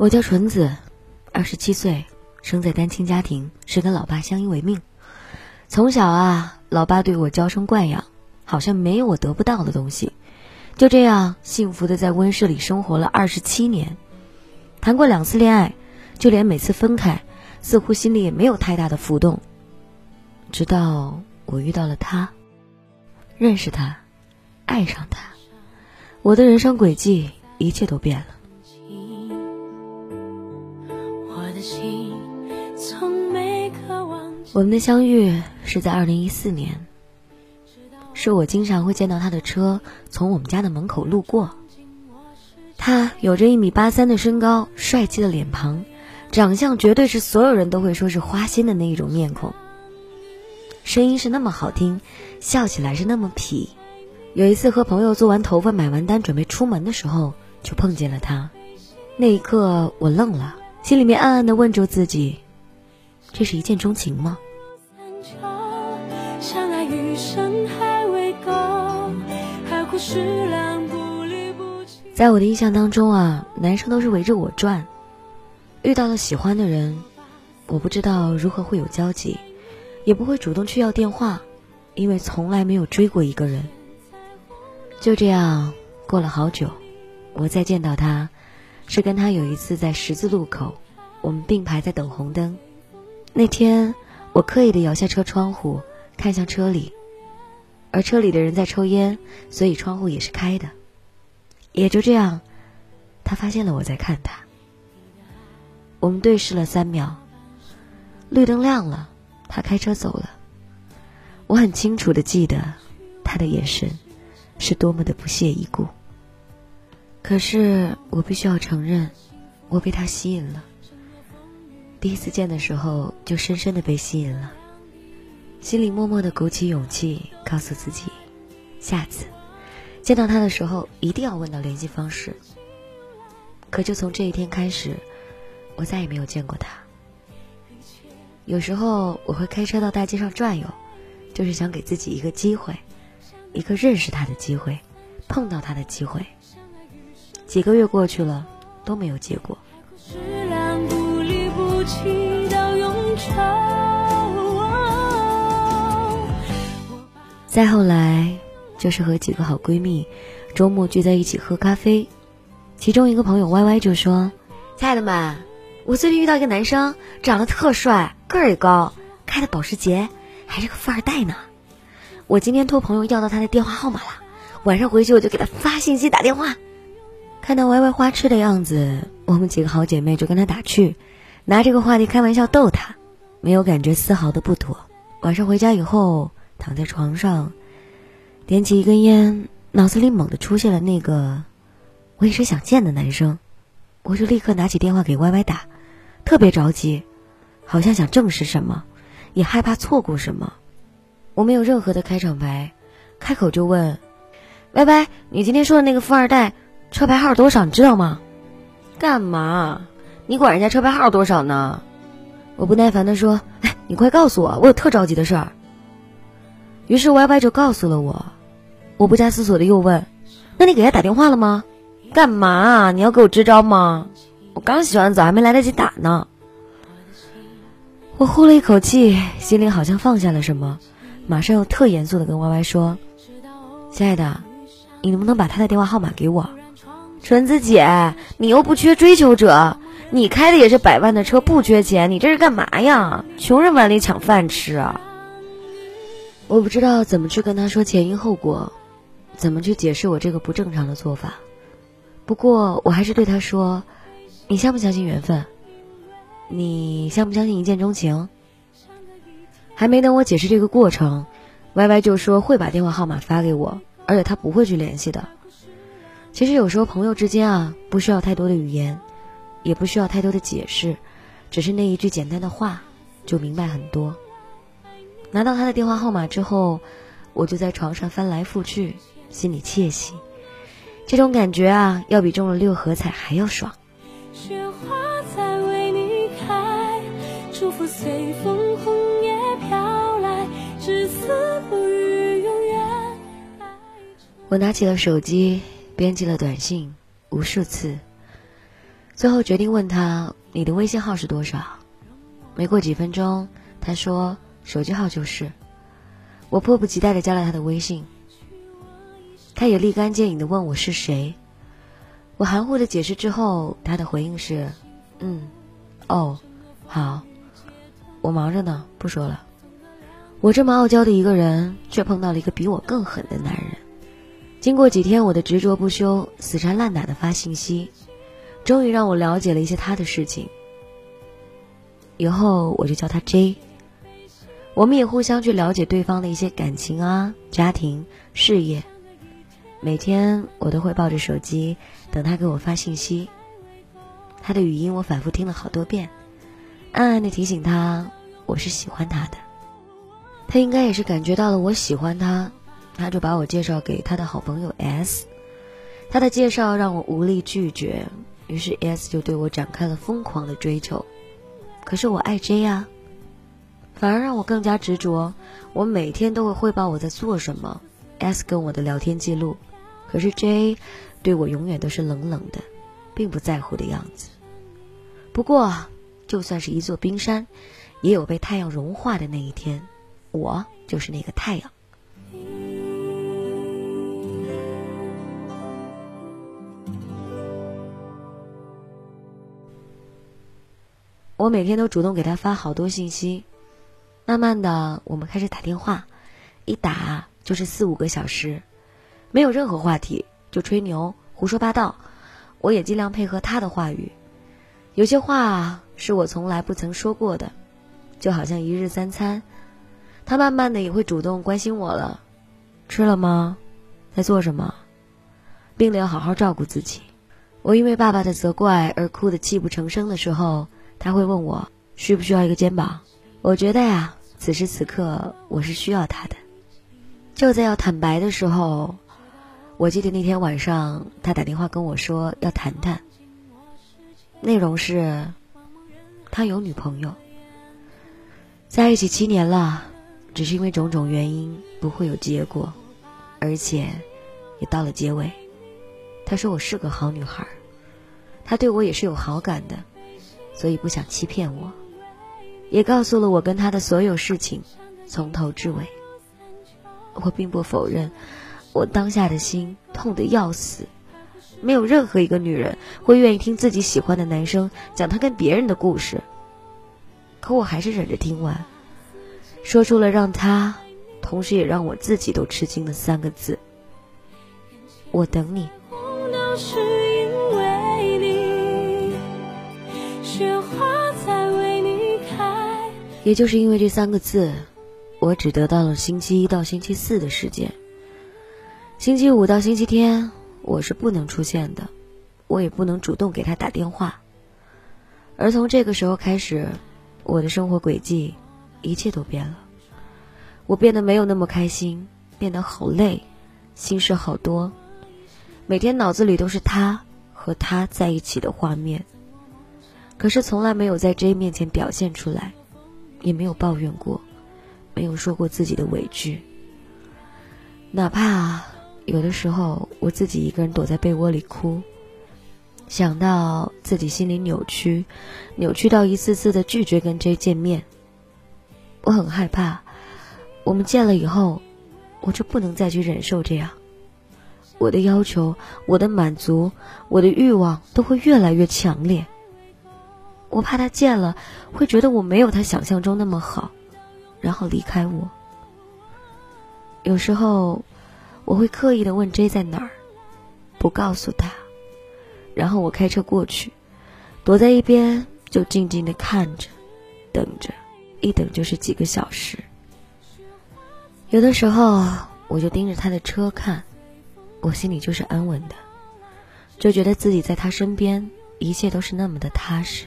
我叫纯子，二十七岁，生在单亲家庭，是跟老爸相依为命。从小啊，老爸对我娇生惯养，好像没有我得不到的东西。就这样幸福的在温室里生活了二十七年，谈过两次恋爱，就连每次分开，似乎心里也没有太大的浮动。直到我遇到了他，认识他，爱上他，我的人生轨迹一切都变了。我们的相遇是在二零一四年，是我经常会见到他的车从我们家的门口路过。他有着一米八三的身高，帅气的脸庞，长相绝对是所有人都会说是花心的那一种面孔。声音是那么好听，笑起来是那么痞。有一次和朋友做完头发、买完单，准备出门的时候，就碰见了他。那一刻，我愣了。心里面暗暗的问着自己：这是一见钟情吗？在我的印象当中啊，男生都是围着我转。遇到了喜欢的人，我不知道如何会有交集，也不会主动去要电话，因为从来没有追过一个人。就这样过了好久，我再见到他。是跟他有一次在十字路口，我们并排在等红灯。那天我刻意的摇下车窗户，看向车里，而车里的人在抽烟，所以窗户也是开的。也就这样，他发现了我在看他。我们对视了三秒，绿灯亮了，他开车走了。我很清楚的记得，他的眼神是多么的不屑一顾。可是我必须要承认，我被他吸引了。第一次见的时候就深深的被吸引了，心里默默的鼓起勇气，告诉自己，下次见到他的时候一定要问到联系方式。可就从这一天开始，我再也没有见过他。有时候我会开车到大街上转悠，就是想给自己一个机会，一个认识他的机会，碰到他的机会。几个月过去了，都没有结果。再后来，就是和几个好闺蜜周末聚在一起喝咖啡，其中一个朋友 Y Y 就说：“亲爱的们，我最近遇到一个男生，长得特帅，个儿也高，开的保时捷，还是个富二代呢。我今天托朋友要到他的电话号码了，晚上回去我就给他发信息打电话。”看到歪歪花痴的样子，我们几个好姐妹就跟他打趣，拿这个话题开玩笑逗他，没有感觉丝毫的不妥。晚上回家以后，躺在床上，点起一根烟，脑子里猛地出现了那个我一直想见的男生，我就立刻拿起电话给歪歪打，特别着急，好像想证实什么，也害怕错过什么。我没有任何的开场白，开口就问：“歪歪，你今天说的那个富二代？”车牌号多少你知道吗？干嘛？你管人家车牌号多少呢？我不耐烦的说：“哎，你快告诉我，我有特着急的事儿。”于是 Y Y 就告诉了我。我不加思索的又问：“那你给他打电话了吗？干嘛？你要给我支招吗？我刚洗完澡，还没来得及打呢。”我呼了一口气，心里好像放下了什么，马上又特严肃的跟 Y Y 说：“亲爱的，你能不能把他的电话号码给我？”纯子姐，你又不缺追求者，你开的也是百万的车，不缺钱，你这是干嘛呀？穷人碗里抢饭吃啊！我不知道怎么去跟他说前因后果，怎么去解释我这个不正常的做法。不过我还是对他说：“你相不相信缘分？你相不相信一见钟情？”还没等我解释这个过程歪歪就说会把电话号码发给我，而且他不会去联系的。其实有时候朋友之间啊，不需要太多的语言，也不需要太多的解释，只是那一句简单的话，就明白很多。拿到他的电话号码之后，我就在床上翻来覆去，心里窃喜。这种感觉啊，要比中了六合彩还要爽。雪花在为你开，祝福随风红叶飘来，至死不渝永远。我拿起了手机。编辑了短信无数次，最后决定问他：“你的微信号是多少？”没过几分钟，他说：“手机号就是。”我迫不及待的加了他的微信。他也立竿见影的问我是谁。我含糊的解释之后，他的回应是：“嗯，哦，好，我忙着呢，不说了。”我这么傲娇的一个人，却碰到了一个比我更狠的男人。经过几天我的执着不休、死缠烂打的发信息，终于让我了解了一些他的事情。以后我就叫他 J。我们也互相去了解对方的一些感情啊、家庭、事业。每天我都会抱着手机等他给我发信息。他的语音我反复听了好多遍，暗暗的提醒他我是喜欢他的。他应该也是感觉到了我喜欢他，他就把我介绍给他的好朋友 S。他的介绍让我无力拒绝，于是 S 就对我展开了疯狂的追求。可是我爱 J 啊，反而让我更加执着。我每天都会汇报我在做什么，S 跟我的聊天记录。可是 J 对我永远都是冷冷的，并不在乎的样子。不过，就算是一座冰山，也有被太阳融化的那一天。我就是那个太阳。我每天都主动给他发好多信息，慢慢的，我们开始打电话，一打就是四五个小时，没有任何话题，就吹牛、胡说八道。我也尽量配合他的话语，有些话是我从来不曾说过的，就好像一日三餐。他慢慢的也会主动关心我了，吃了吗？在做什么？病了要好好照顾自己。我因为爸爸的责怪而哭得泣不成声的时候，他会问我需不需要一个肩膀。我觉得呀，此时此刻我是需要他的。就在要坦白的时候，我记得那天晚上他打电话跟我说要谈谈。内容是，他有女朋友，在一起七年了。只是因为种种原因不会有结果，而且也到了结尾。他说我是个好女孩，他对我也是有好感的，所以不想欺骗我，也告诉了我跟他的所有事情，从头至尾。我并不否认，我当下的心痛得要死，没有任何一个女人会愿意听自己喜欢的男生讲他跟别人的故事，可我还是忍着听完。说出了让他，同时也让我自己都吃惊的三个字：“我等你。”也就是因为这三个字，我只得到了星期一到星期四的时间。星期五到星期天，我是不能出现的，我也不能主动给他打电话。而从这个时候开始，我的生活轨迹。一切都变了，我变得没有那么开心，变得好累，心事好多，每天脑子里都是他和他在一起的画面，可是从来没有在 J 面前表现出来，也没有抱怨过，没有说过自己的委屈，哪怕有的时候我自己一个人躲在被窝里哭，想到自己心里扭曲，扭曲到一次次的拒绝跟 J 见面。我很害怕，我们见了以后，我就不能再去忍受这样。我的要求、我的满足、我的欲望都会越来越强烈。我怕他见了会觉得我没有他想象中那么好，然后离开我。有时候，我会刻意的问 J 在哪儿，不告诉他，然后我开车过去，躲在一边就静静的看着，等着。一等就是几个小时，有的时候我就盯着他的车看，我心里就是安稳的，就觉得自己在他身边，一切都是那么的踏实。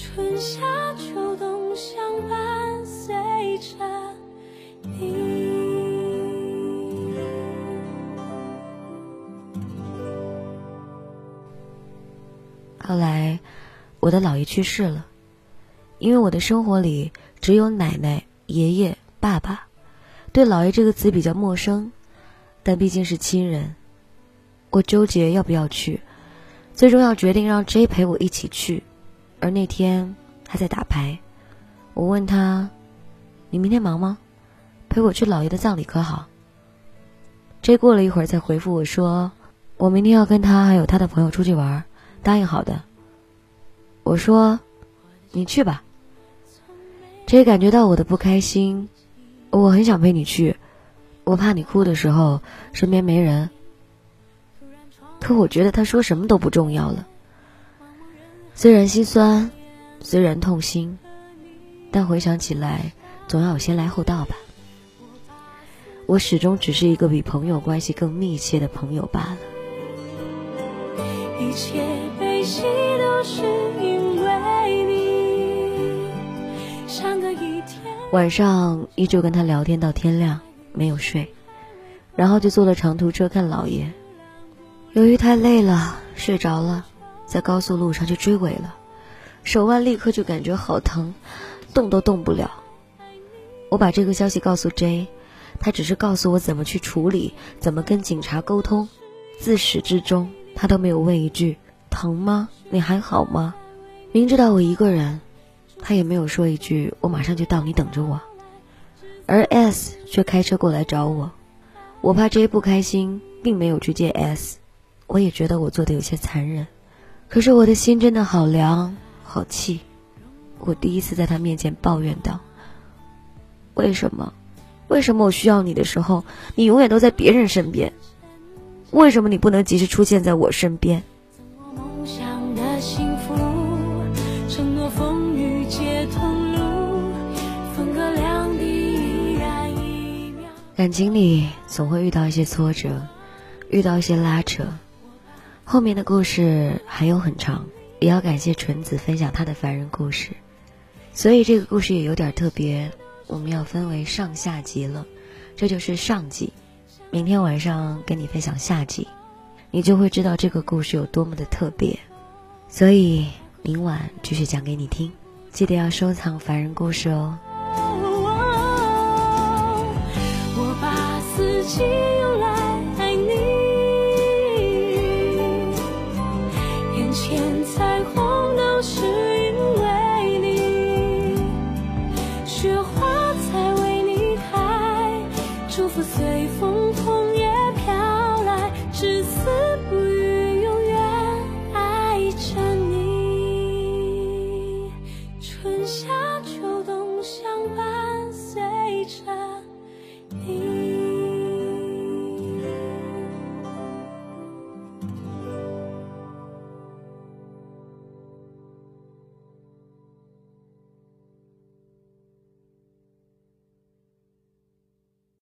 春夏秋冬相伴随着你。后来。我的姥爷去世了，因为我的生活里只有奶奶、爷爷、爸爸，对“姥爷”这个词比较陌生，但毕竟是亲人。我纠结要不要去，最终要决定让 J 陪我一起去。而那天他在打牌，我问他：“你明天忙吗？陪我去姥爷的葬礼可好这过了一会儿才回复我说：“我明天要跟他还有他的朋友出去玩，答应好的。”我说：“你去吧。”J 感觉到我的不开心，我很想陪你去，我怕你哭的时候身边没人。可我觉得他说什么都不重要了。虽然心酸，虽然痛心，但回想起来，总要有先来后到吧。我始终只是一个比朋友关系更密切的朋友罢了。一切悲喜都是因为你。晚上依旧跟他聊天到天亮，没有睡，然后就坐了长途车看姥爷。由于太累了，睡着了，在高速路上就追尾了，手腕立刻就感觉好疼，动都动不了。我把这个消息告诉 J，他只是告诉我怎么去处理，怎么跟警察沟通。自始至终，他都没有问一句“疼吗？你还好吗？”明知道我一个人，他也没有说一句“我马上就到，你等着我”。而 S 却开车过来找我，我怕 J 不开心，并没有去接 S。我也觉得我做的有些残忍，可是我的心真的好凉，好气。我第一次在他面前抱怨道：“为什么？为什么我需要你的时候，你永远都在别人身边？为什么你不能及时出现在我身边？”感情里总会遇到一些挫折，遇到一些拉扯。后面的故事还有很长，也要感谢纯子分享她的凡人故事，所以这个故事也有点特别。我们要分为上下集了，这就是上集。明天晚上跟你分享下集，你就会知道这个故事有多么的特别。所以明晚继续讲给你听，记得要收藏凡人故事哦。